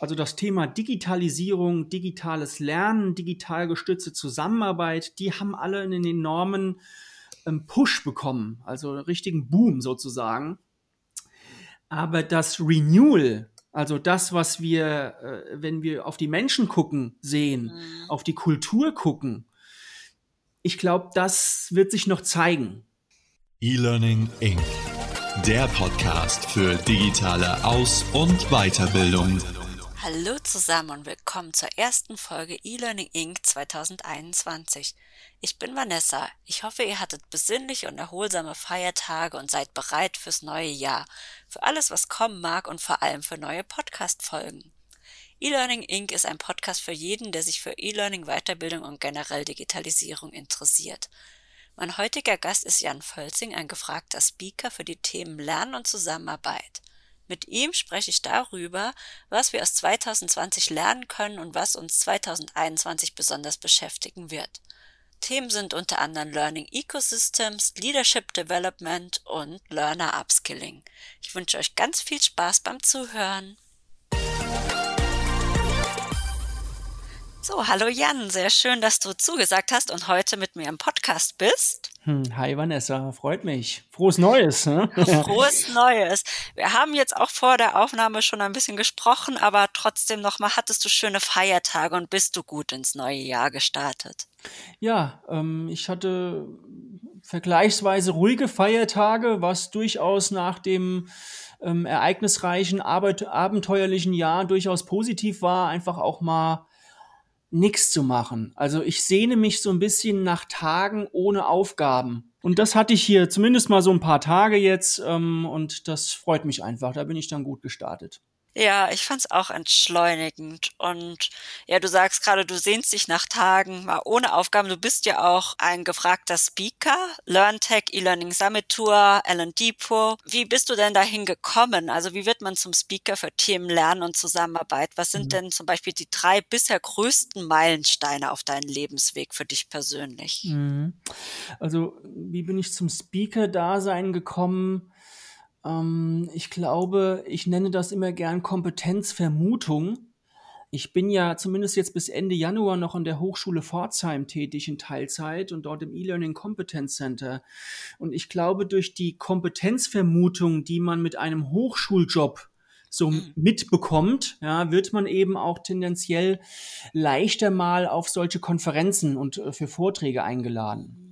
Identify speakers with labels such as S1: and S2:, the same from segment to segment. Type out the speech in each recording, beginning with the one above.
S1: Also das Thema Digitalisierung, digitales Lernen, digital gestützte Zusammenarbeit, die haben alle einen enormen ähm, Push bekommen, also einen richtigen Boom sozusagen. Aber das Renewal, also das, was wir, äh, wenn wir auf die Menschen gucken, sehen, mhm. auf die Kultur gucken, ich glaube, das wird sich noch zeigen.
S2: E-Learning Inc. Der Podcast für digitale Aus- und Weiterbildung.
S3: Hallo zusammen und willkommen zur ersten Folge E-Learning Inc. 2021. Ich bin Vanessa. Ich hoffe, ihr hattet besinnliche und erholsame Feiertage und seid bereit fürs neue Jahr, für alles, was kommen mag und vor allem für neue Podcast-Folgen. E-Learning Inc. ist ein Podcast für jeden, der sich für E-Learning, Weiterbildung und generell Digitalisierung interessiert. Mein heutiger Gast ist Jan Völzing, ein gefragter Speaker für die Themen Lernen und Zusammenarbeit. Mit ihm spreche ich darüber, was wir aus 2020 lernen können und was uns 2021 besonders beschäftigen wird. Themen sind unter anderem Learning Ecosystems, Leadership Development und Learner Upskilling. Ich wünsche euch ganz viel Spaß beim Zuhören. So, hallo Jan, sehr schön, dass du zugesagt hast und heute mit mir im Podcast bist.
S1: Hm, hi Vanessa, freut mich. Frohes Neues. Ne?
S3: Frohes Neues. Wir haben jetzt auch vor der Aufnahme schon ein bisschen gesprochen, aber trotzdem nochmal, hattest du schöne Feiertage und bist du gut ins neue Jahr gestartet?
S1: Ja, ähm, ich hatte vergleichsweise ruhige Feiertage, was durchaus nach dem ähm, ereignisreichen, abenteuerlichen Jahr durchaus positiv war, einfach auch mal nichts zu machen. Also ich sehne mich so ein bisschen nach Tagen ohne Aufgaben. Und das hatte ich hier zumindest mal so ein paar Tage jetzt ähm, und das freut mich einfach. Da bin ich dann gut gestartet.
S3: Ja, ich fand's auch entschleunigend. Und ja, du sagst gerade, du sehnst dich nach Tagen mal ohne Aufgaben. Du bist ja auch ein gefragter Speaker, LearnTech, E-Learning Summit Tour, L&D Pro. Wie bist du denn dahin gekommen? Also wie wird man zum Speaker für Themen Lernen und Zusammenarbeit? Was sind mhm. denn zum Beispiel die drei bisher größten Meilensteine auf deinem Lebensweg für dich persönlich?
S1: Mhm. Also wie bin ich zum Speaker-Dasein gekommen? Ähm, ich glaube, ich nenne das immer gern Kompetenzvermutung. Ich bin ja zumindest jetzt bis Ende Januar noch an der Hochschule Pforzheim tätig in Teilzeit und dort im E-Learning Competence Center. Und ich glaube, durch die Kompetenzvermutung, die man mit einem Hochschuljob so mhm. mitbekommt, ja, wird man eben auch tendenziell leichter mal auf solche Konferenzen und äh, für Vorträge eingeladen.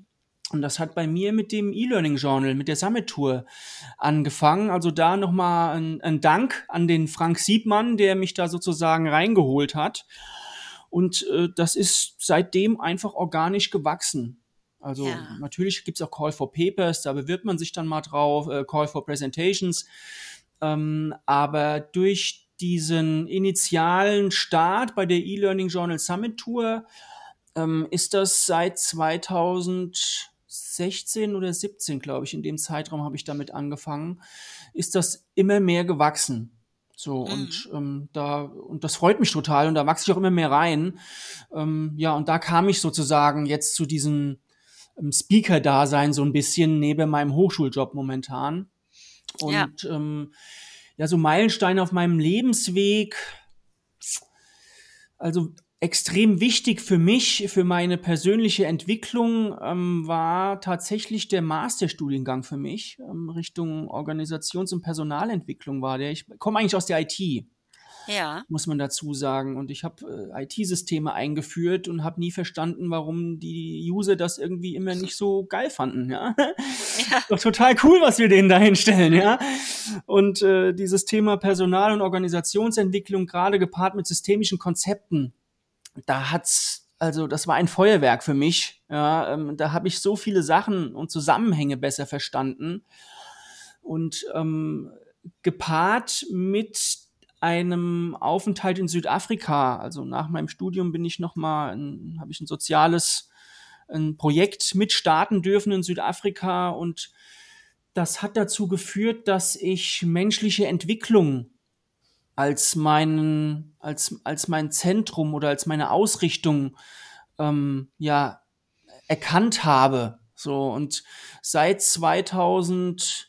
S1: Und das hat bei mir mit dem E-Learning Journal, mit der Summit Tour angefangen. Also da nochmal ein, ein Dank an den Frank Siebmann, der mich da sozusagen reingeholt hat. Und äh, das ist seitdem einfach organisch gewachsen. Also ja. natürlich gibt's auch Call for Papers, da bewirbt man sich dann mal drauf, äh, Call for Presentations. Ähm, aber durch diesen initialen Start bei der E-Learning Journal Summit Tour ähm, ist das seit 2000 16 oder 17, glaube ich, in dem Zeitraum habe ich damit angefangen, ist das immer mehr gewachsen. So, mhm. und ähm, da, und das freut mich total und da wachse ich auch immer mehr rein. Ähm, ja, und da kam ich sozusagen jetzt zu diesem ähm, Speaker-Dasein so ein bisschen neben meinem Hochschuljob momentan. Und ja. Ähm, ja, so Meilensteine auf meinem Lebensweg. Also extrem wichtig für mich, für meine persönliche Entwicklung, ähm, war tatsächlich der Masterstudiengang für mich. Ähm, Richtung Organisations- und Personalentwicklung war der. Ich komme eigentlich aus der IT. Ja. Muss man dazu sagen. Und ich habe äh, IT-Systeme eingeführt und habe nie verstanden, warum die User das irgendwie immer nicht so geil fanden. Ja? ja. Doch total cool, was wir denen da hinstellen, ja. Und äh, dieses Thema Personal- und Organisationsentwicklung, gerade gepaart mit systemischen Konzepten, da hat's, also das war ein Feuerwerk für mich. Ja, ähm, da habe ich so viele Sachen und Zusammenhänge besser verstanden. Und ähm, gepaart mit einem Aufenthalt in Südafrika, also nach meinem Studium bin ich noch mal, habe ich ein soziales ein Projekt mitstarten dürfen in Südafrika und das hat dazu geführt, dass ich menschliche Entwicklung als meinen, als, als mein Zentrum oder als meine Ausrichtung ähm, ja erkannt habe. So und seit 2012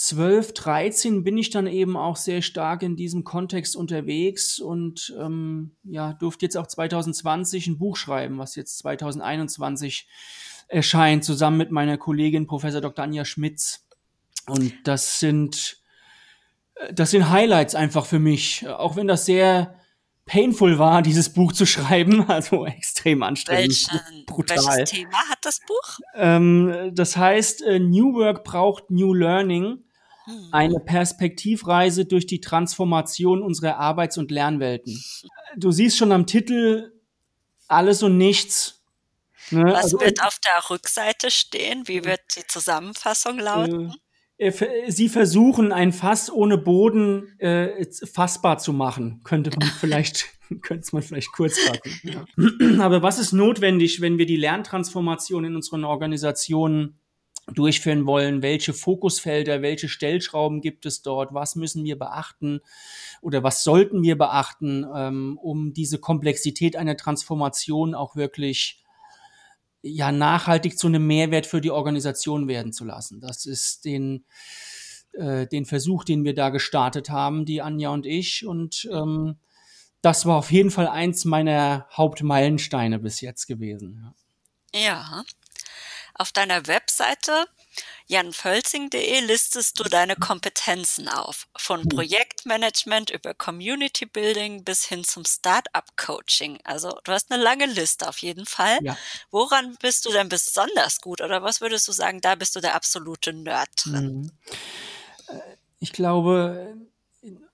S1: 12, 13 bin ich dann eben auch sehr stark in diesem Kontext unterwegs und ähm, ja, durfte jetzt auch 2020 ein Buch schreiben, was jetzt 2021 erscheint, zusammen mit meiner Kollegin Professor Dr. Anja Schmitz. Und das sind, das sind Highlights einfach für mich, auch wenn das sehr painful war, dieses Buch zu schreiben, also extrem anstrengend,
S3: Welchen,
S1: brutal.
S3: welches Thema hat das Buch?
S1: Ähm, das heißt, äh, New Work braucht New Learning.
S3: Hm.
S1: Eine Perspektivreise durch die Transformation unserer Arbeits- und Lernwelten. Du siehst schon am Titel alles und nichts. Ne?
S3: Was
S1: Also,
S3: wird auf der Rückseite stehen? Wie wird die Zusammenfassung lauten?
S1: äh, äh, Sie versuchen, ein Fass ohne Boden äh, fassbar zu machen, könnte man vielleicht, könnte man vielleicht kurz fassen. Ja. Aber was ist notwendig, wenn wir die Lerntransformation in unseren Organisationen durchführen wollen? Welche Fokusfelder, welche Stellschrauben gibt es dort? Was müssen wir beachten oder was sollten wir beachten, ähm, um diese Komplexität einer Transformation auch wirklich ja nachhaltig zu einem Mehrwert für die Organisation werden zu lassen. Das ist den äh, den Versuch, den wir da gestartet haben, die Anja und ich. Und ähm, das war auf jeden Fall eins meiner Hauptmeilensteine bis jetzt gewesen. Ja.
S3: Ja. Auf deiner Webseite janvölzing.de listest du deine Kompetenzen auf. Von Projektmanagement über Community Building bis hin zum Startup Coaching. Also du hast eine lange Liste auf jeden Fall.
S1: Ja.
S3: Woran bist du denn besonders gut oder was würdest du sagen, da bist du der absolute Nerd drin?
S1: Mhm. Äh, Ich glaube,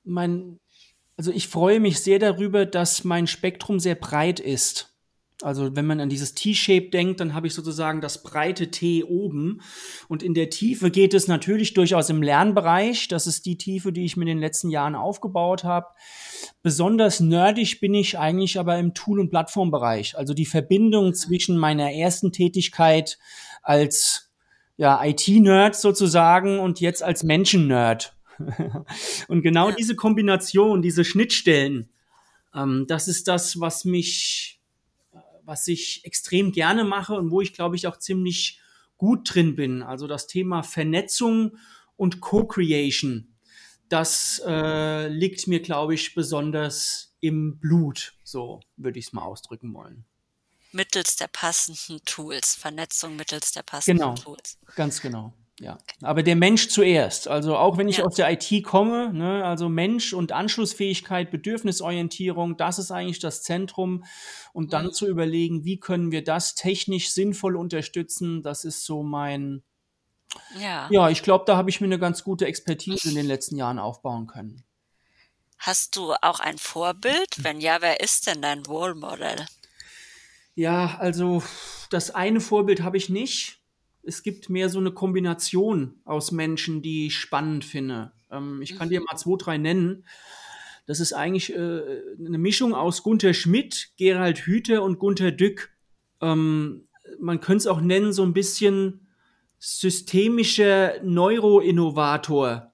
S1: mein, also ich freue mich sehr darüber, dass mein Spektrum sehr breit ist. Also wenn man an dieses T-Shape denkt, dann habe ich sozusagen das breite T oben. Und in der Tiefe geht es natürlich durchaus im Lernbereich. Das ist die Tiefe, die ich mir in den letzten Jahren aufgebaut habe. Besonders nerdig bin ich eigentlich aber im Tool- und Plattformbereich. Also die Verbindung zwischen meiner ersten Tätigkeit als ja, IT-Nerd sozusagen und jetzt als Menschen-Nerd. und genau diese Kombination, diese Schnittstellen, ähm, das ist das, was mich, was ich extrem gerne mache und wo ich, glaube ich, auch ziemlich gut drin bin. Also das Thema Vernetzung und Co-Creation, das äh, liegt mir, glaube ich, besonders im Blut. So würde ich es mal ausdrücken wollen.
S3: Mittels der passenden Tools, Vernetzung mittels der passenden
S1: Genau.
S3: Tools.
S1: Ganz genau. Ja, aber der Mensch zuerst. Also auch wenn ich
S3: Ja.
S1: aus der IT komme, ne, also Mensch und Anschlussfähigkeit, Bedürfnisorientierung, das ist eigentlich das Zentrum. Und dann
S3: Mhm.
S1: zu überlegen, wie können wir das technisch sinnvoll unterstützen, das ist so mein,
S3: Ja.
S1: ja, ich glaube, da habe ich mir eine ganz gute Expertise in den letzten Jahren aufbauen können.
S3: Hast du auch ein Vorbild? Wenn ja, wer ist denn dein Role Model?
S1: Ja, also das eine Vorbild habe ich nicht. Es gibt mehr so eine Kombination aus Menschen, die ich spannend finde. Ähm, ich kann dir mal zwei, drei nennen. Das ist eigentlich äh, eine Mischung aus Gunther Schmidt, Gerald Hüther und Gunther Dück. Ähm, man könnte es auch nennen, so ein bisschen systemischer Neuroinnovator.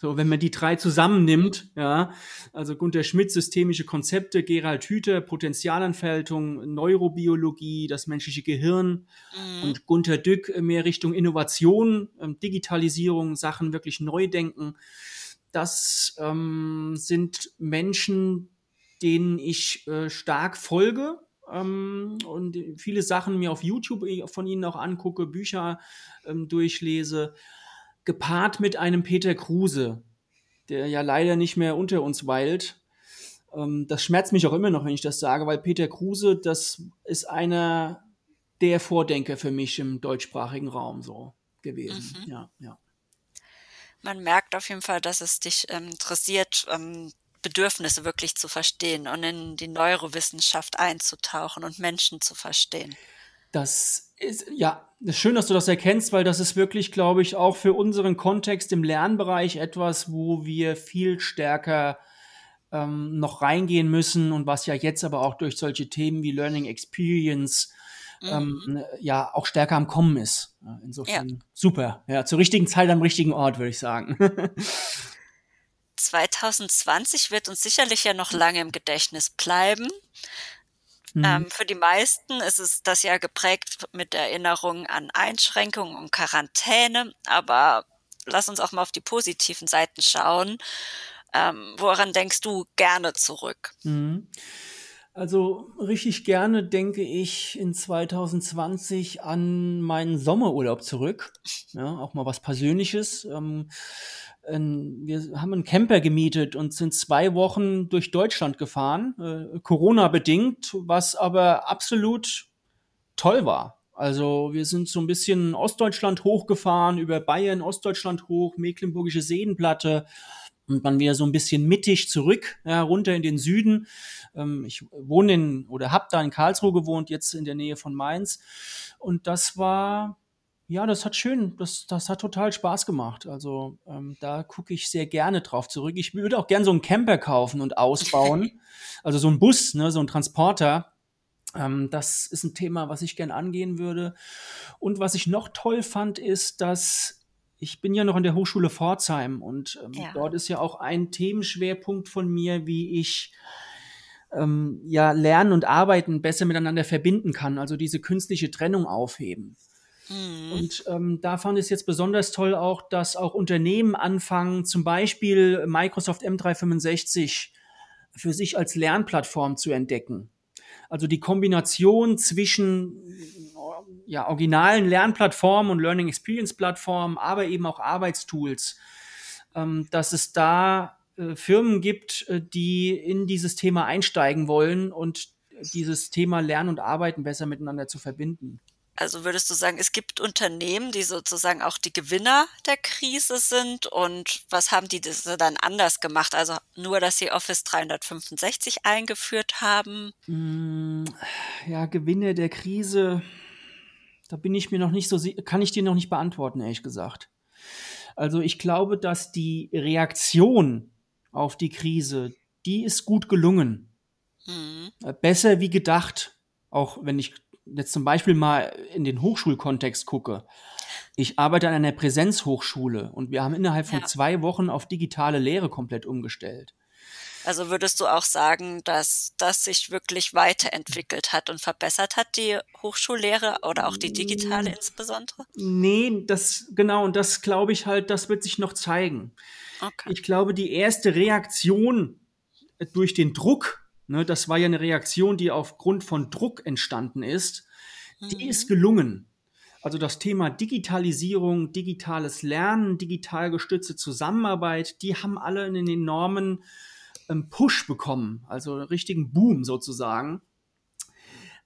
S1: So, wenn man die drei zusammennimmt, ja, also Gunther Schmidt, systemische Konzepte, Gerald Hüther, Potenzialentfaltung, Neurobiologie, das menschliche Gehirn
S3: Mhm.
S1: und Gunther Dück mehr Richtung Innovation, ähm, Digitalisierung, Sachen wirklich neu denken. Das ähm, sind Menschen, denen ich äh, stark folge ähm, und viele Sachen mir auf YouTube äh, von ihnen auch angucke, Bücher ähm, durchlese gepaart mit einem Peter Kruse, der ja leider nicht mehr unter uns weilt. Ähm, das schmerzt mich auch immer noch, wenn ich das sage, weil Peter Kruse, das ist einer der Vordenker für mich im deutschsprachigen Raum so gewesen.
S3: Mhm.
S1: Ja, ja.
S3: Man merkt auf jeden Fall, dass es dich ähm, interessiert, ähm, Bedürfnisse wirklich zu verstehen und in die Neurowissenschaft einzutauchen und Menschen zu verstehen.
S1: Das ist, ja, schön, dass du das erkennst, weil das ist wirklich, glaube ich, auch für unseren Kontext im Lernbereich etwas, wo wir viel stärker ähm, noch reingehen müssen und was ja jetzt aber auch durch solche Themen wie Learning Experience
S3: Mhm.
S1: ähm, ja auch stärker am Kommen ist. Ja, Insofern super. Ja, zur richtigen Zeit am richtigen Ort, würde ich sagen.
S3: 2020 wird uns sicherlich ja noch lange im Gedächtnis bleiben.
S1: Mhm.
S3: Ähm, für die meisten ist es das Jahr geprägt mit Erinnerungen an Einschränkungen und Quarantäne, aber lass uns auch mal auf die positiven Seiten schauen. Ähm, woran denkst du gerne zurück?
S1: Mhm. Also richtig gerne denke ich in 2020 an meinen Sommerurlaub zurück. Ja, auch mal was Persönliches. Ähm, wir haben einen Camper gemietet und sind zwei Wochen durch Deutschland gefahren, äh, Corona bedingt, was aber absolut toll war. Also wir sind so ein bisschen Ostdeutschland hochgefahren, über Bayern, Ostdeutschland hoch, Mecklenburgische Seenplatte und dann wieder so ein bisschen mittig zurück, ja, runter in den Süden. Ähm, ich wohne in oder habe da in Karlsruhe gewohnt, jetzt in der Nähe von Mainz. Und das war, ja, das hat schön, das, das hat total Spaß gemacht. Also ähm, da gucke ich sehr gerne drauf zurück. Ich würde auch gerne so einen Camper kaufen und ausbauen. also so ein Bus, ne, so ein Transporter. Ähm, das ist ein Thema, was ich gern angehen würde. Und was ich noch toll fand, ist, dass ich bin ja noch an der Hochschule Pforzheim und ähm, ja. dort ist ja auch ein Themenschwerpunkt von mir, wie ich ähm, ja Lernen und Arbeiten besser miteinander verbinden kann, also diese künstliche Trennung aufheben. Mhm. Und ähm, da fand ich es jetzt besonders toll auch, dass auch Unternehmen anfangen, zum Beispiel Microsoft M365 für sich als Lernplattform zu entdecken. Also die Kombination zwischen ja, originalen Lernplattformen und Learning Experience Plattformen, aber eben auch Arbeitstools, ähm, dass es da äh, Firmen gibt, äh, die in dieses Thema einsteigen wollen und dieses Thema Lernen und Arbeiten besser miteinander zu verbinden.
S3: Also würdest du sagen, es gibt Unternehmen, die sozusagen auch die Gewinner der Krise sind und was haben die das dann anders gemacht? Also nur, dass sie Office 365 eingeführt haben?
S1: Mm, ja, Gewinner der Krise, da bin ich mir noch nicht so, kann ich dir noch nicht beantworten, ehrlich gesagt. Also ich glaube, dass die Reaktion auf die Krise, die ist gut gelungen. Mhm. Besser wie gedacht, auch wenn ich jetzt zum Beispiel mal in den Hochschulkontext gucke, ich arbeite an einer Präsenzhochschule und wir haben innerhalb von ja. zwei Wochen auf digitale Lehre komplett umgestellt.
S3: Also würdest du auch sagen, dass das sich wirklich weiterentwickelt hat und verbessert hat, die Hochschullehre oder auch die digitale insbesondere?
S1: Nee, das genau, und das glaube ich halt, das wird sich noch zeigen. Okay. Ich glaube, die erste Reaktion durch den Druck Ne, das war ja eine Reaktion, die aufgrund von Druck entstanden ist. Die mhm. ist gelungen. Also das Thema Digitalisierung, digitales Lernen, digital gestützte Zusammenarbeit, die haben alle einen enormen ähm, Push bekommen, also einen richtigen Boom sozusagen.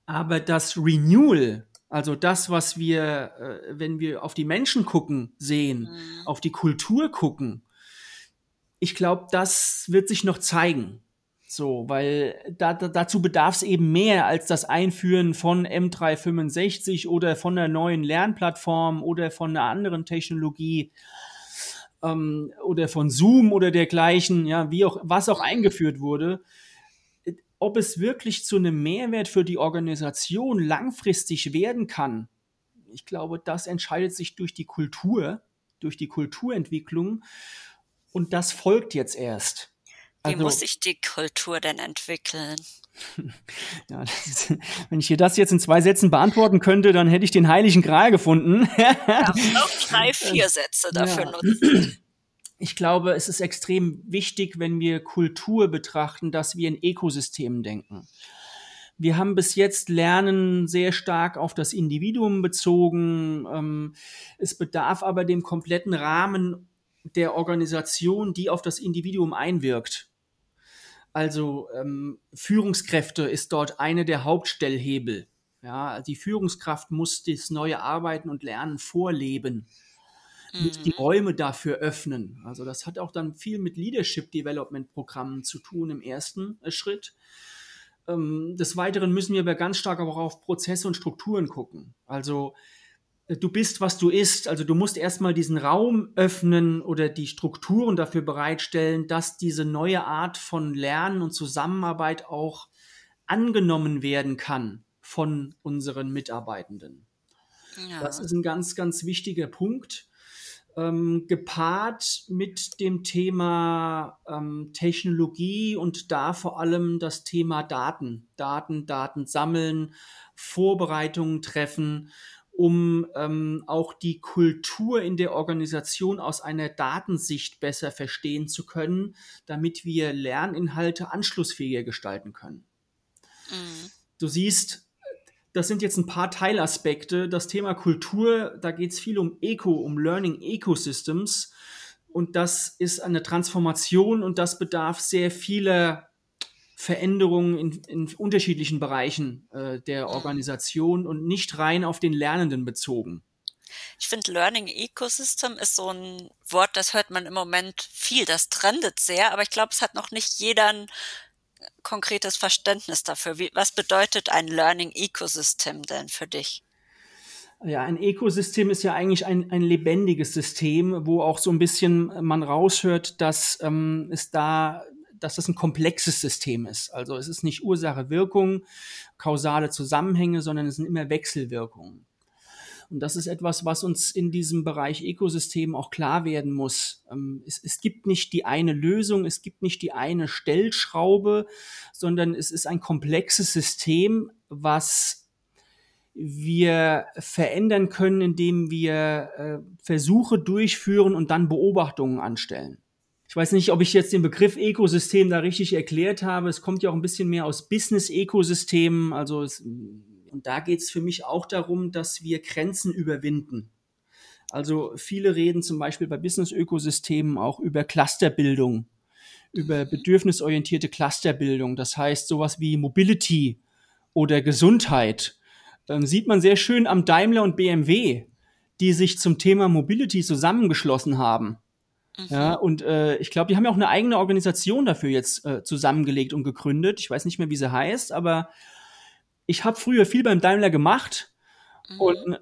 S1: Aber das Renewal, also das, was wir, äh, wenn wir auf die Menschen gucken, sehen, mhm. auf die Kultur gucken, ich glaube, das wird sich noch zeigen. So, weil da, da, dazu bedarf es eben mehr als das Einführen von M365 oder von einer neuen Lernplattform oder von einer anderen Technologie ähm, oder von Zoom oder dergleichen, ja, wie auch, was auch eingeführt wurde. Ob es wirklich zu einem Mehrwert für die Organisation langfristig werden kann, ich glaube, das entscheidet sich durch die Kultur, durch die Kulturentwicklung und das folgt jetzt erst.
S3: Wie also, muss sich die Kultur denn entwickeln?
S1: ja, ist, wenn ich hier das jetzt in zwei Sätzen beantworten könnte, dann hätte ich den heiligen Gral gefunden.
S3: Darf auch drei, vier Sätze dafür ja. nutzen.
S1: Ich glaube, es ist extrem wichtig, wenn wir Kultur betrachten, dass wir in Ökosystemen denken. Wir haben bis jetzt Lernen sehr stark auf das Individuum bezogen. Ähm, es bedarf aber dem kompletten Rahmen der Organisation, die auf das Individuum einwirkt. Also ähm, Führungskräfte ist dort eine der Hauptstellhebel. Ja, die Führungskraft muss das neue Arbeiten und Lernen vorleben, mhm. muss die mhm. Räume dafür öffnen. Also das hat auch dann viel mit Leadership Development Programmen zu tun im ersten äh, Schritt. Ähm, des Weiteren müssen wir aber ganz stark auch auf Prozesse und Strukturen gucken. Also du bist, was du isst. Also du musst erstmal diesen Raum öffnen oder die Strukturen dafür bereitstellen, dass diese neue Art von Lernen und Zusammenarbeit auch angenommen werden kann von unseren Mitarbeitenden. Ja. Das ist ein ganz, ganz wichtiger Punkt. Ähm, gepaart mit dem Thema ähm, Technologie und da vor allem das Thema Daten. Daten, Daten sammeln, Vorbereitungen treffen um ähm, auch die Kultur in der Organisation aus einer Datensicht besser verstehen zu können, damit wir Lerninhalte anschlussfähiger gestalten können. Mhm. Du siehst, das sind jetzt ein paar Teilaspekte. Das Thema Kultur, da geht es viel um Eco, um Learning Ecosystems. Und das ist eine Transformation und das bedarf sehr vieler Veränderungen in, in unterschiedlichen Bereichen äh, der mhm. Organisation und nicht rein auf den Lernenden bezogen.
S3: Ich finde, Learning Ecosystem ist so ein Wort, das hört man im Moment viel, das trendet sehr, aber ich glaube, es hat noch nicht jeder ein konkretes Verständnis dafür. Wie, was bedeutet ein Learning Ecosystem denn für dich?
S1: Ja, ein Ökosystem ist ja eigentlich ein, ein lebendiges System, wo auch so ein bisschen man raushört, dass ähm, es da dass das ein komplexes System ist. Also es ist nicht Ursache, Wirkung, kausale Zusammenhänge, sondern es sind immer Wechselwirkungen. Und das ist etwas, was uns in diesem Bereich Ökosystem auch klar werden muss. Ähm, es, es, gibt nicht die eine Lösung, es gibt nicht die eine Stellschraube, sondern es ist ein komplexes System, was wir verändern können, indem wir äh, Versuche durchführen und dann Beobachtungen anstellen. Ich weiß nicht, ob ich jetzt den Begriff Ökosystem da richtig erklärt habe. Es kommt ja auch ein bisschen mehr aus Business-Ökosystemen. Also es, und da geht es für mich auch darum, dass wir Grenzen überwinden. Also viele reden zum Beispiel bei Business-Ökosystemen auch über Clusterbildung, über bedürfnisorientierte Clusterbildung. Das heißt sowas wie Mobility oder Gesundheit. Ähm, sieht man sehr schön am Daimler und BMW, die sich zum Thema Mobility zusammengeschlossen haben Mhm. Ja, und äh, ich glaube, die haben ja auch eine eigene Organisation dafür jetzt äh, zusammengelegt und gegründet. Ich weiß nicht mehr, wie sie heißt, aber ich habe früher viel beim Daimler gemacht. Mhm. Und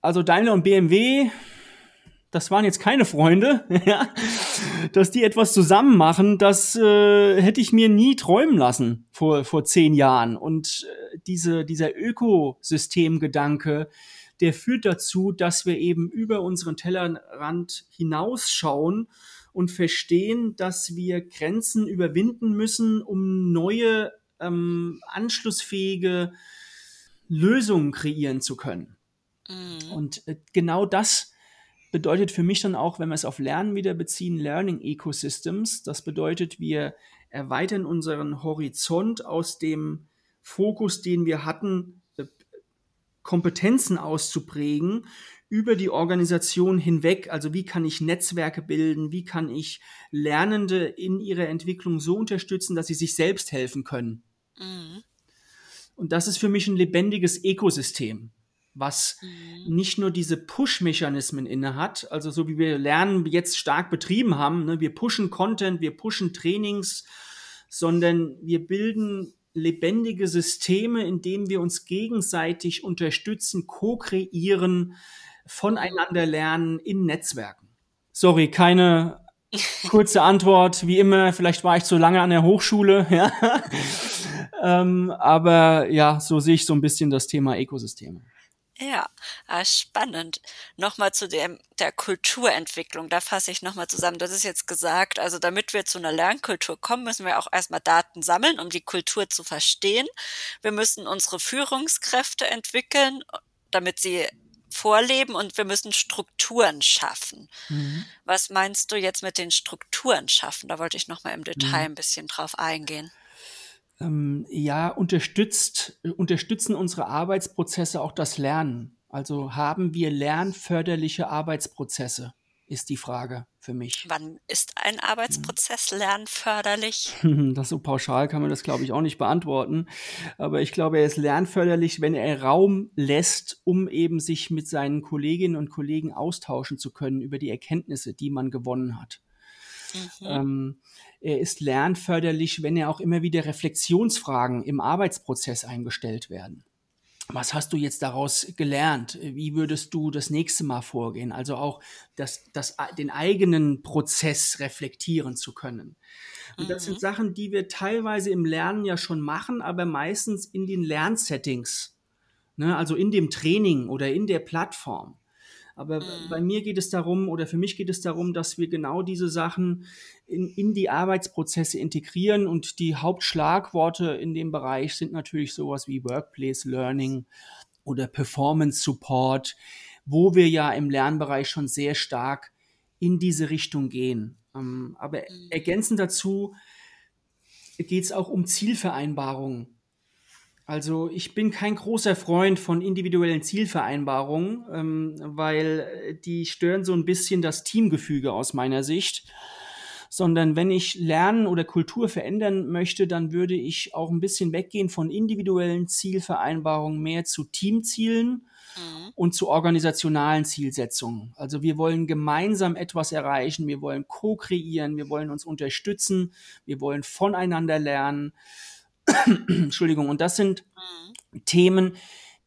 S1: also Daimler und BMW, das waren jetzt keine Freunde, ja. dass die etwas zusammen machen, das äh, hätte ich mir nie träumen lassen vor, vor zehn Jahren. Und äh, diese, dieser Ökosystemgedanke, der führt dazu, dass wir eben über unseren Tellerrand hinausschauen und verstehen, dass wir Grenzen überwinden müssen, um neue ähm, anschlussfähige Lösungen kreieren zu können. Mhm. Und äh, genau das bedeutet für mich dann auch, wenn wir es auf Lernen wieder beziehen, Learning Ecosystems. Das bedeutet, wir erweitern unseren Horizont aus dem Fokus, den wir hatten, Kompetenzen auszuprägen über die Organisation hinweg. Also wie kann ich Netzwerke bilden? Wie kann ich Lernende in ihrer Entwicklung so unterstützen, dass sie sich selbst helfen können? Mhm. Und das ist für mich ein lebendiges Ökosystem, was mhm. nicht nur diese Push-Mechanismen inne hat, also so wie wir Lernen jetzt stark betrieben haben, ne, wir pushen Content, wir pushen Trainings, sondern wir bilden lebendige Systeme, in denen wir uns gegenseitig unterstützen, co-kreieren, voneinander lernen in Netzwerken. Sorry, keine kurze Antwort, wie immer. Vielleicht war ich zu lange an der Hochschule, ja. ähm, aber ja, so sehe ich so ein bisschen das Thema Ökosysteme.
S3: Ja, ah, spannend. Nochmal zu dem, der Kulturentwicklung, da fasse ich nochmal zusammen. Das ist jetzt gesagt, also damit wir zu einer Lernkultur kommen, müssen wir auch erstmal Daten sammeln, um die Kultur zu verstehen. Wir müssen unsere Führungskräfte entwickeln, damit sie vorleben und wir müssen Strukturen schaffen. Mhm. Was meinst du jetzt mit den Strukturen schaffen? Da wollte ich nochmal im Detail mhm. ein bisschen drauf eingehen
S1: ähm, ja, unterstützt, unterstützen unsere Arbeitsprozesse auch das Lernen? Also haben wir lernförderliche Arbeitsprozesse, ist die Frage für mich.
S3: Wann ist ein Arbeitsprozess lernförderlich?
S1: Das so pauschal kann man das, glaube ich, auch nicht beantworten. Aber ich glaube, er ist lernförderlich, wenn er Raum lässt, um eben sich mit seinen Kolleginnen und Kollegen austauschen zu können über die Erkenntnisse, die man gewonnen hat. Mhm. Ähm, er ist lernförderlich, wenn er auch immer wieder Reflexionsfragen im Arbeitsprozess eingestellt werden. Was hast du jetzt daraus gelernt? Wie würdest du das nächste Mal vorgehen? Also auch das, das, den eigenen Prozess reflektieren zu können. Und das mhm. sind Sachen, die wir teilweise im Lernen ja schon machen, aber meistens in den Lernsettings. Ne? Also in dem Training oder in der Plattform. Aber mhm. bei mir geht es darum, oder für mich geht es darum, dass wir genau diese Sachen in, in die Arbeitsprozesse integrieren. Und die Hauptschlagworte in dem Bereich sind natürlich sowas wie Workplace Learning oder Performance Support, wo wir ja im Lernbereich schon sehr stark in diese Richtung gehen. Ähm, aber mhm. ergänzend dazu geht es auch um Zielvereinbarungen. Also ich bin kein großer Freund von individuellen Zielvereinbarungen, ähm, weil die stören so ein bisschen das Teamgefüge aus meiner Sicht. Sondern wenn ich Lernen oder Kultur verändern möchte, dann würde ich auch ein bisschen weggehen von individuellen Zielvereinbarungen, mehr zu Teamzielen mhm. und zu organisationalen Zielsetzungen. Also wir wollen gemeinsam etwas erreichen, wir wollen co-kreieren, wir wollen uns unterstützen, wir wollen voneinander lernen. Entschuldigung, und das sind mhm. Themen,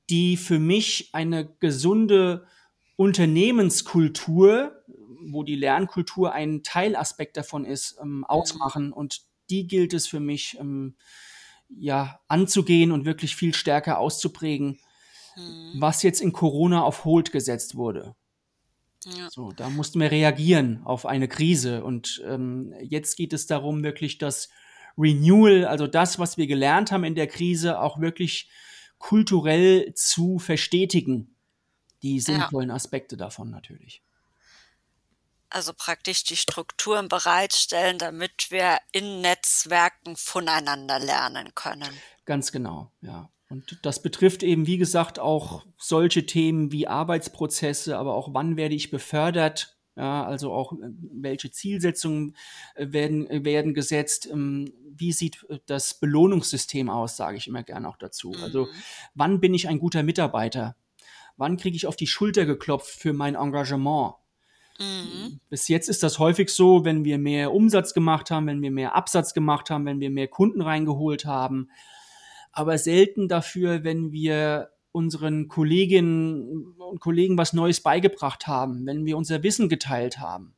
S1: die für mich eine gesunde Unternehmenskultur, wo die Lernkultur ein Teilaspekt davon ist, ähm, mhm. ausmachen. Und die gilt es für mich ähm, ja anzugehen und wirklich viel stärker auszuprägen, mhm. was jetzt in Corona auf Hold gesetzt wurde. Ja. So, da mussten wir reagieren auf eine Krise. Und ähm, jetzt geht es darum, wirklich das Renewal, also das, was wir gelernt haben in der Krise, auch wirklich kulturell zu verstetigen. Die sinnvollen ja. Aspekte davon natürlich.
S3: Also praktisch die Strukturen bereitstellen, damit wir in Netzwerken voneinander lernen können.
S1: Ganz genau, ja. Und das betrifft eben, wie gesagt, auch solche Themen wie Arbeitsprozesse, aber auch wann werde ich befördert, ja, also auch äh, welche Zielsetzungen äh, werden, äh, werden gesetzt, ähm, wie sieht das Belohnungssystem aus, sage ich immer gerne auch dazu. Also mhm. wann bin ich ein guter Mitarbeiter? Wann kriege ich auf die Schulter geklopft für mein Engagement? Mhm. Bis jetzt ist das häufig so, wenn wir mehr Umsatz gemacht haben, wenn wir mehr Absatz gemacht haben, wenn wir mehr Kunden reingeholt haben, aber selten dafür, wenn wir unseren Kolleginnen und Kollegen was Neues beigebracht haben, wenn wir unser Wissen geteilt haben.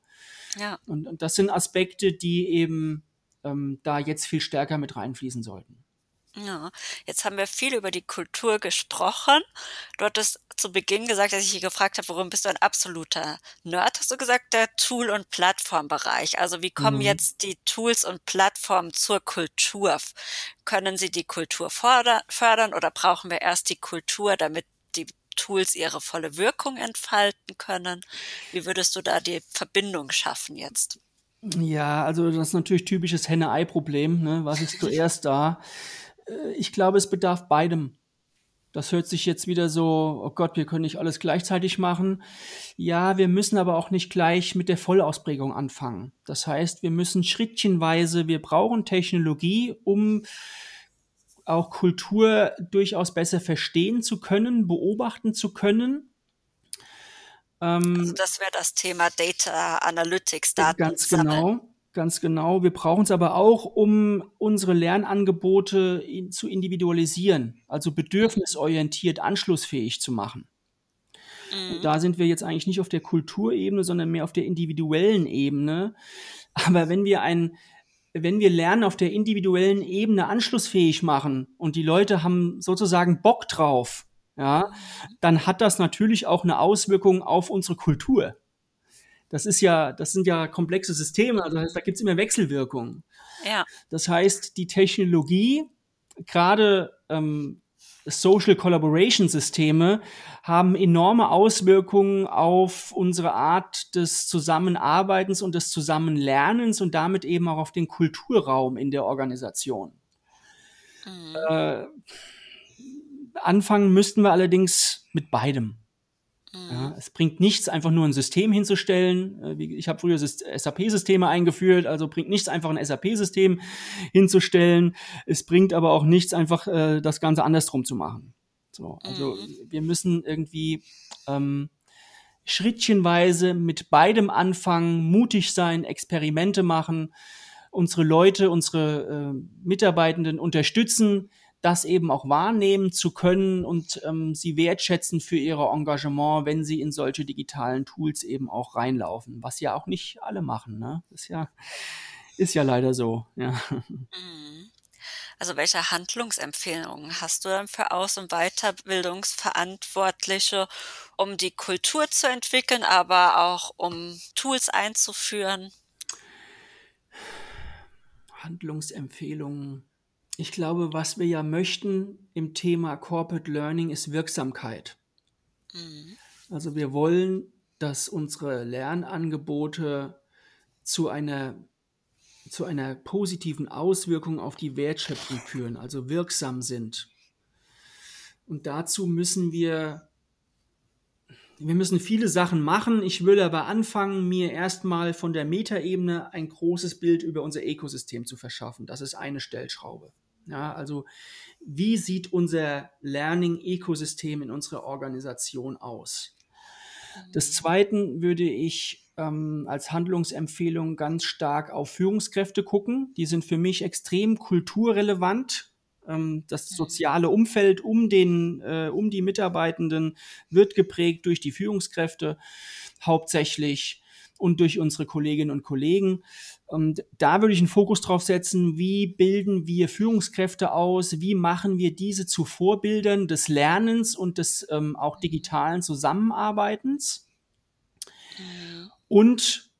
S1: Ja. Und, und das sind Aspekte, die eben ähm, da jetzt viel stärker mit reinfließen sollten.
S3: Ja, jetzt haben wir viel über die Kultur gesprochen. Du hattest zu Beginn gesagt, als ich dich gefragt habe, warum bist du ein absoluter Nerd, hast du gesagt, der Tool- und Plattformbereich. Also wie kommen mhm. jetzt die Tools und Plattformen zur Kultur? Können sie die Kultur fördern oder brauchen wir erst die Kultur, damit die Tools ihre volle Wirkung entfalten können? Wie würdest du da die Verbindung schaffen jetzt?
S1: Ja, also das ist natürlich typisches Henne-Ei-Problem. Ne? Was ist zuerst da? Äh, ich glaube, es bedarf beidem. Das hört sich jetzt wieder so, oh Gott, wir können nicht alles gleichzeitig machen. Ja, wir müssen aber auch nicht gleich mit der Vollausprägung anfangen. Das heißt, wir müssen schrittchenweise, wir brauchen Technologie, um auch Kultur durchaus besser verstehen zu können, beobachten zu können.
S3: Ähm, also das wäre das Thema Data Analytics, Daten
S1: Ganz genau. Ganz genau. Wir brauchen es aber auch, um unsere Lernangebote in, zu individualisieren, also bedürfnisorientiert anschlussfähig zu machen. Mhm. Da sind wir jetzt eigentlich nicht auf der Kulturebene, sondern mehr auf der individuellen Ebene. Aber wenn wir ein, wenn wir Lernen auf der individuellen Ebene anschlussfähig machen und die Leute haben sozusagen Bock drauf, ja, dann hat das natürlich auch eine Auswirkung auf unsere Kultur das ist ja, das sind ja komplexe Systeme, also da gibt es immer Wechselwirkungen. Ja. Das heißt, die Technologie, gerade ähm, Social Collaboration Systeme, haben enorme Auswirkungen auf unsere Art des Zusammenarbeitens und des Zusammenlernens und damit eben auch auf den Kulturraum in der Organisation. Mhm. Äh, anfangen müssten wir allerdings mit beidem. Ja, mhm. es bringt nichts, einfach nur ein System hinzustellen. Äh, ich habe früher SAP-Systeme eingeführt, also bringt nichts, einfach ein SAP-System hinzustellen. Es bringt aber auch nichts, einfach äh, das Ganze andersrum zu machen. So, also mhm. wir müssen irgendwie ähm, schrittchenweise mit beidem anfangen, mutig sein, Experimente machen, unsere Leute, unsere äh, Mitarbeitenden unterstützen, das eben auch wahrnehmen zu können und ähm, sie wertschätzen für ihr Engagement, wenn sie in solche digitalen Tools eben auch reinlaufen, was ja auch nicht alle machen. Ne? ist ja ist ja leider so. Ja. Mhm.
S3: Also welche Handlungsempfehlungen hast du dann für Aus- und Weiterbildungsverantwortliche, um die Kultur zu entwickeln, aber auch um Tools einzuführen?
S1: Handlungsempfehlungen Ich glaube, was wir ja möchten im Thema Corporate Learning ist Wirksamkeit. Mhm. Also wir wollen, dass unsere Lernangebote zu einer, zu einer positiven Auswirkung auf die Wertschöpfung führen, also wirksam sind. Und dazu müssen wir wir müssen viele Sachen machen. Ich will aber anfangen, mir erstmal von der Metaebene ein großes Bild über unser Ökosystem zu verschaffen. Das ist eine Stellschraube. Ja, also wie sieht unser Learning-Ökosystem in unserer Organisation aus? Des Zweiten würde ich ähm, als Handlungsempfehlung ganz stark auf Führungskräfte gucken. Die sind für mich extrem kulturrelevant. Ähm, das soziale Umfeld um, den, äh, um die Mitarbeitenden wird geprägt durch die Führungskräfte hauptsächlich und durch unsere Kolleginnen und Kollegen. Und da würde ich einen Fokus drauf setzen, wie bilden wir Führungskräfte aus, wie machen wir diese zu Vorbildern des Lernens und des ähm, auch digitalen Zusammenarbeitens. Mhm. Und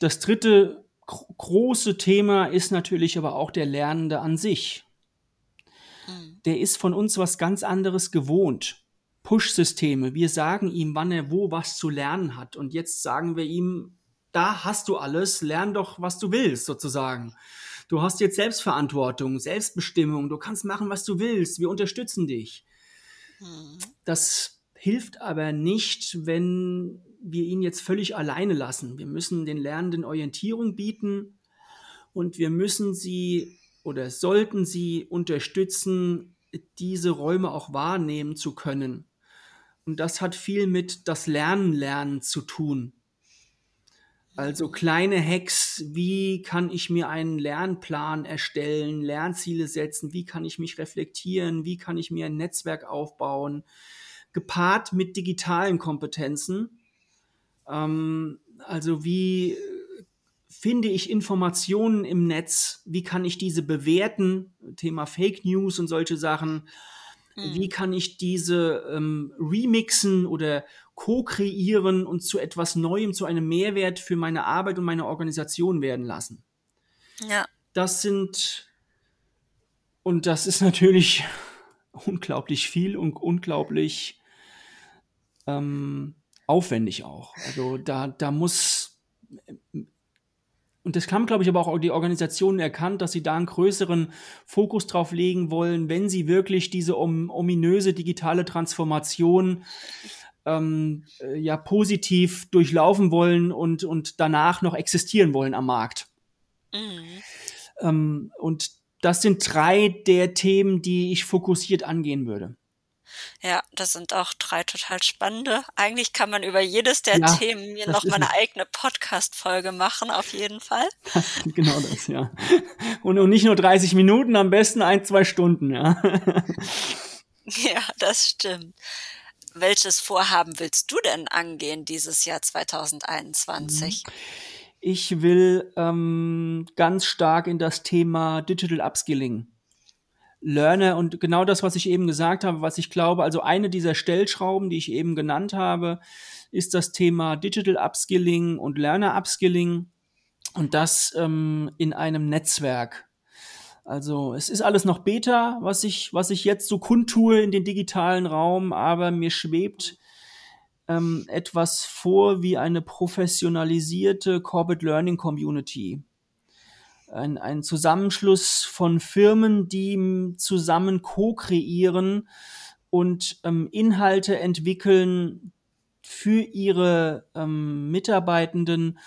S1: das dritte große Thema ist natürlich aber auch der Lernende an sich. Mhm. Der ist von uns was ganz anderes gewohnt. Push-Systeme. Wir sagen ihm, wann er wo was zu lernen hat. Und jetzt sagen wir ihm, da hast du alles, lern doch, was du willst, sozusagen. Du hast jetzt Selbstverantwortung, Selbstbestimmung, du kannst machen, was du willst, wir unterstützen dich. Mhm. Das hilft aber nicht, wenn wir ihn jetzt völlig alleine lassen. Wir müssen den Lernenden Orientierung bieten und wir müssen sie oder sollten sie unterstützen, diese Räume auch wahrnehmen zu können. Und das hat viel mit das Lernen lernen zu tun. Also kleine Hacks, wie kann ich mir einen Lernplan erstellen, Lernziele setzen, wie kann ich mich reflektieren, wie kann ich mir ein Netzwerk aufbauen, gepaart mit digitalen Kompetenzen. Ähm, also wie finde ich Informationen im Netz, wie kann ich diese bewerten, Thema Fake News und solche Sachen. Hm. Wie kann ich diese ähm, remixen oder co-kreieren und zu etwas Neuem, zu einem Mehrwert für meine Arbeit und meine Organisation werden lassen?
S3: Ja.
S1: Das sind, und das ist natürlich unglaublich viel und unglaublich ähm, aufwendig auch. Also da, da muss und das haben, glaube ich, aber auch die Organisationen erkannt, dass sie da einen größeren Fokus drauf legen wollen, wenn sie wirklich diese om ominöse digitale Transformation ähm, äh, ja positiv durchlaufen wollen und, und danach noch existieren wollen am Markt. Mhm. Ähm, und das sind drei der Themen, die ich fokussiert angehen würde.
S3: Ja, das sind auch drei total spannende. Eigentlich kann man über jedes der ja, Themen mir noch mal eine eigene Podcast-Folge machen, auf jeden Fall.
S1: genau das, ja. Und, und nicht nur 30 Minuten, am besten ein, zwei Stunden, ja.
S3: ja, das stimmt. Welches Vorhaben willst du denn angehen dieses Jahr 2021?
S1: Ich will ähm, ganz stark in das Thema Digital Upskilling Learner und genau das, was ich eben gesagt habe, was ich glaube, also eine dieser Stellschrauben, die ich eben genannt habe, ist das Thema Digital Upskilling und Learner Upskilling und das ähm, in einem Netzwerk. Also es ist alles noch Beta, was ich, was ich jetzt so kundtue in den digitalen Raum, aber mir schwebt ähm, etwas vor wie eine professionalisierte Corporate Learning Community. Ein, ein Zusammenschluss von Firmen, die zusammen co-kreieren und ähm, Inhalte entwickeln für ihre ähm, Mitarbeitenden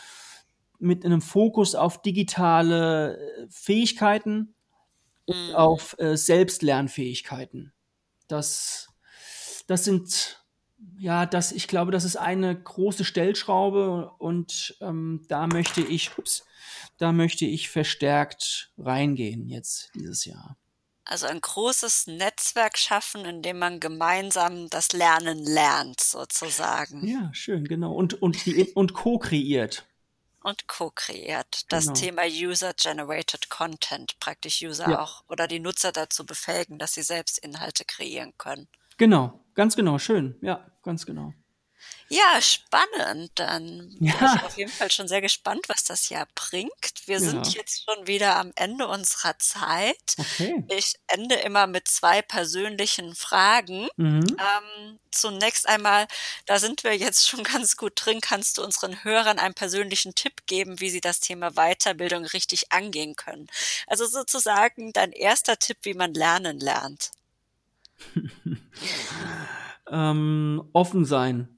S1: mit einem Fokus auf digitale äh, Fähigkeiten und mhm. auf äh, Selbstlernfähigkeiten. Das, das sind ja, das, ich glaube, das ist eine große Stellschraube und ähm, da möchte ich, ups, da möchte ich verstärkt reingehen jetzt dieses Jahr.
S3: Also ein großes Netzwerk schaffen, in dem man gemeinsam das Lernen lernt, sozusagen.
S1: Ja, schön, genau. Und, und, und co-kreiert.
S3: Und co-kreiert. Das genau. Thema User-Generated Content, praktisch User ja. auch oder die Nutzer dazu befähigen, dass sie selbst Inhalte kreieren können.
S1: Genau, ganz genau, schön. Ja, ganz genau.
S3: Ja, spannend. Dann bin
S1: Ja.
S3: ich auf jeden Fall schon sehr gespannt, was das Jahr bringt. Wir sind
S1: Ja.
S3: jetzt schon wieder am Ende unserer Zeit.
S1: Okay.
S3: Ich ende immer mit zwei persönlichen Fragen.
S1: Mhm.
S3: Ähm, zunächst einmal, da sind wir jetzt schon ganz gut drin. Kannst du unseren Hörern einen persönlichen Tipp geben, wie sie das Thema Weiterbildung richtig angehen können? Also sozusagen dein erster Tipp, wie man lernen lernt.
S1: Ähm, offen sein.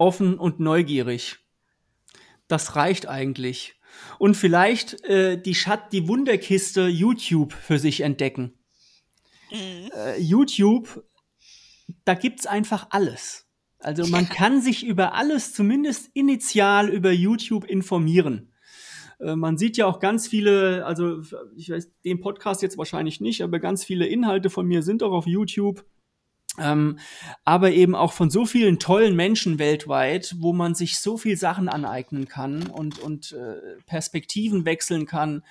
S1: Offen und neugierig. Das reicht eigentlich. Und vielleicht äh, die Schat, die Wunderkiste YouTube für sich entdecken.
S3: Mhm.
S1: Äh, YouTube, da gibt's einfach alles. Also man kann sich über alles, zumindest initial über YouTube informieren. Äh, Man sieht ja auch ganz viele, also ich weiß den Podcast jetzt wahrscheinlich nicht, aber ganz viele Inhalte von mir sind auch auf YouTube. Ähm, aber eben auch von so vielen tollen Menschen weltweit, wo man sich so viel Sachen aneignen kann und, und äh, Perspektiven wechseln kann.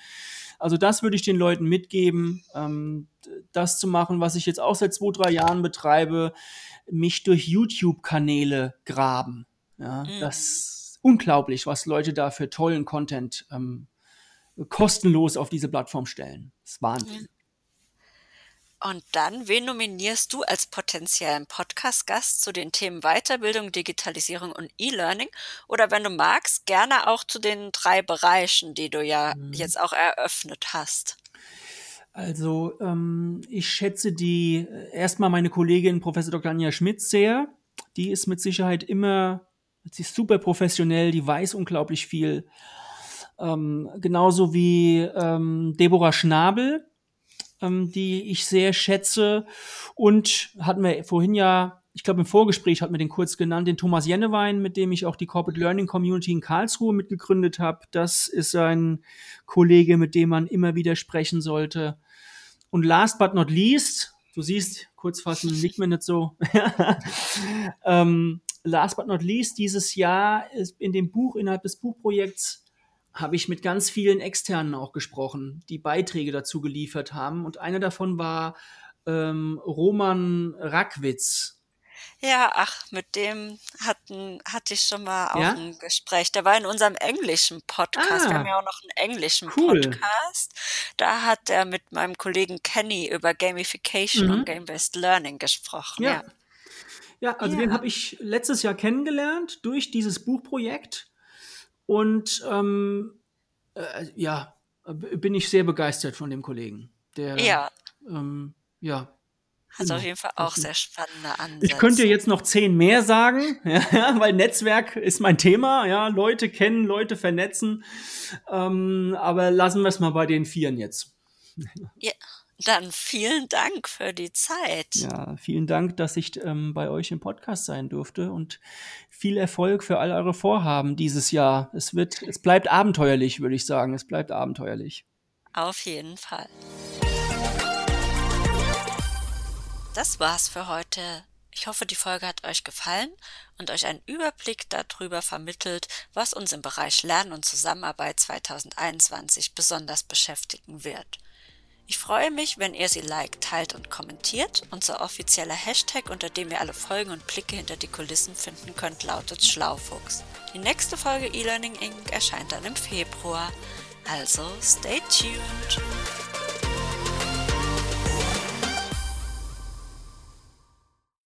S1: Also das würde ich den Leuten mitgeben, ähm, das zu machen, was ich jetzt auch seit zwei, drei Jahren betreibe, mich durch YouTube-Kanäle graben. Ja,
S3: Mhm.
S1: Das ist unglaublich, was Leute da für tollen Content ähm, kostenlos auf diese Plattform stellen. Das ist Wahnsinn.
S3: Und dann, wen nominierst du als potenziellen Podcast-Gast zu den Themen Weiterbildung, Digitalisierung und E-Learning? Oder wenn du magst, gerne auch zu den drei Bereichen, die du ja
S1: Mhm.
S3: jetzt auch eröffnet hast.
S1: Also ähm, ich schätze die äh, erstmal meine Kollegin Professor Dr. Anja Schmidt sehr. Die ist mit Sicherheit immer, sie ist super professionell, die weiß unglaublich viel. Ähm, genauso wie ähm, Deborah Schnabel, ähm, die ich sehr schätze. Und hatten wir vorhin ja, ich glaube im Vorgespräch hatten wir den kurz genannt, den Thomas Jennewein, mit dem ich auch die Corporate Learning Community in Karlsruhe mitgegründet habe. Das ist ein Kollege, mit dem man immer wieder sprechen sollte. Und last but not least, du siehst, kurz fassen liegt mir nicht so. ähm, last but not least, dieses Jahr ist in dem Buch, innerhalb des Buchprojekts, habe ich mit ganz vielen Externen auch gesprochen, die Beiträge dazu geliefert haben. Und einer davon war ähm, Roman Rackwitz.
S3: Ja, ach, mit dem hatten, hatte ich schon mal auch
S1: Ja?
S3: ein Gespräch. Der war in unserem englischen Podcast. Wir
S1: Ah.
S3: haben ja auch noch einen englischen
S1: Cool.
S3: Podcast. Da hat er mit meinem Kollegen Kenny über Gamification
S1: Mhm.
S3: und Game-Based Learning gesprochen.
S1: Ja.
S3: Ja.
S1: Ja, also
S3: Ja.
S1: den habe ich letztes Jahr kennengelernt durch dieses Buchprojekt. Und ähm, äh, ja, bin ich sehr begeistert von dem Kollegen. Der,
S3: Ja,
S1: ähm, ja.
S3: hat
S1: Genau.
S3: auf jeden Fall auch
S1: Das-
S3: sehr spannende Ansätze.
S1: Ich könnte jetzt noch zehn mehr sagen, ja, weil Netzwerk ist mein Thema, ja, Leute kennen, Leute vernetzen. Ähm, aber lassen wir es mal bei den Vieren jetzt.
S3: Ja, dann vielen Dank für die Zeit.
S1: Ja, vielen Dank, dass ich ähm, bei euch im Podcast sein durfte und viel Erfolg für all eure Vorhaben dieses Jahr. Es wird, es bleibt abenteuerlich, würde ich sagen. Es bleibt abenteuerlich.
S3: Auf jeden Fall. Das war's für heute. Ich hoffe, die Folge hat euch gefallen und euch einen Überblick darüber vermittelt, was uns im Bereich Lernen und Zusammenarbeit 2021 besonders beschäftigen wird. Ich freue mich, wenn ihr sie liked, teilt und kommentiert. Unser offizieller Hashtag, unter dem ihr alle Folgen und Blicke hinter die Kulissen finden könnt, lautet Schlaufuchs. Die nächste Folge E-Learning Inc. erscheint dann im Februar. Also stay tuned.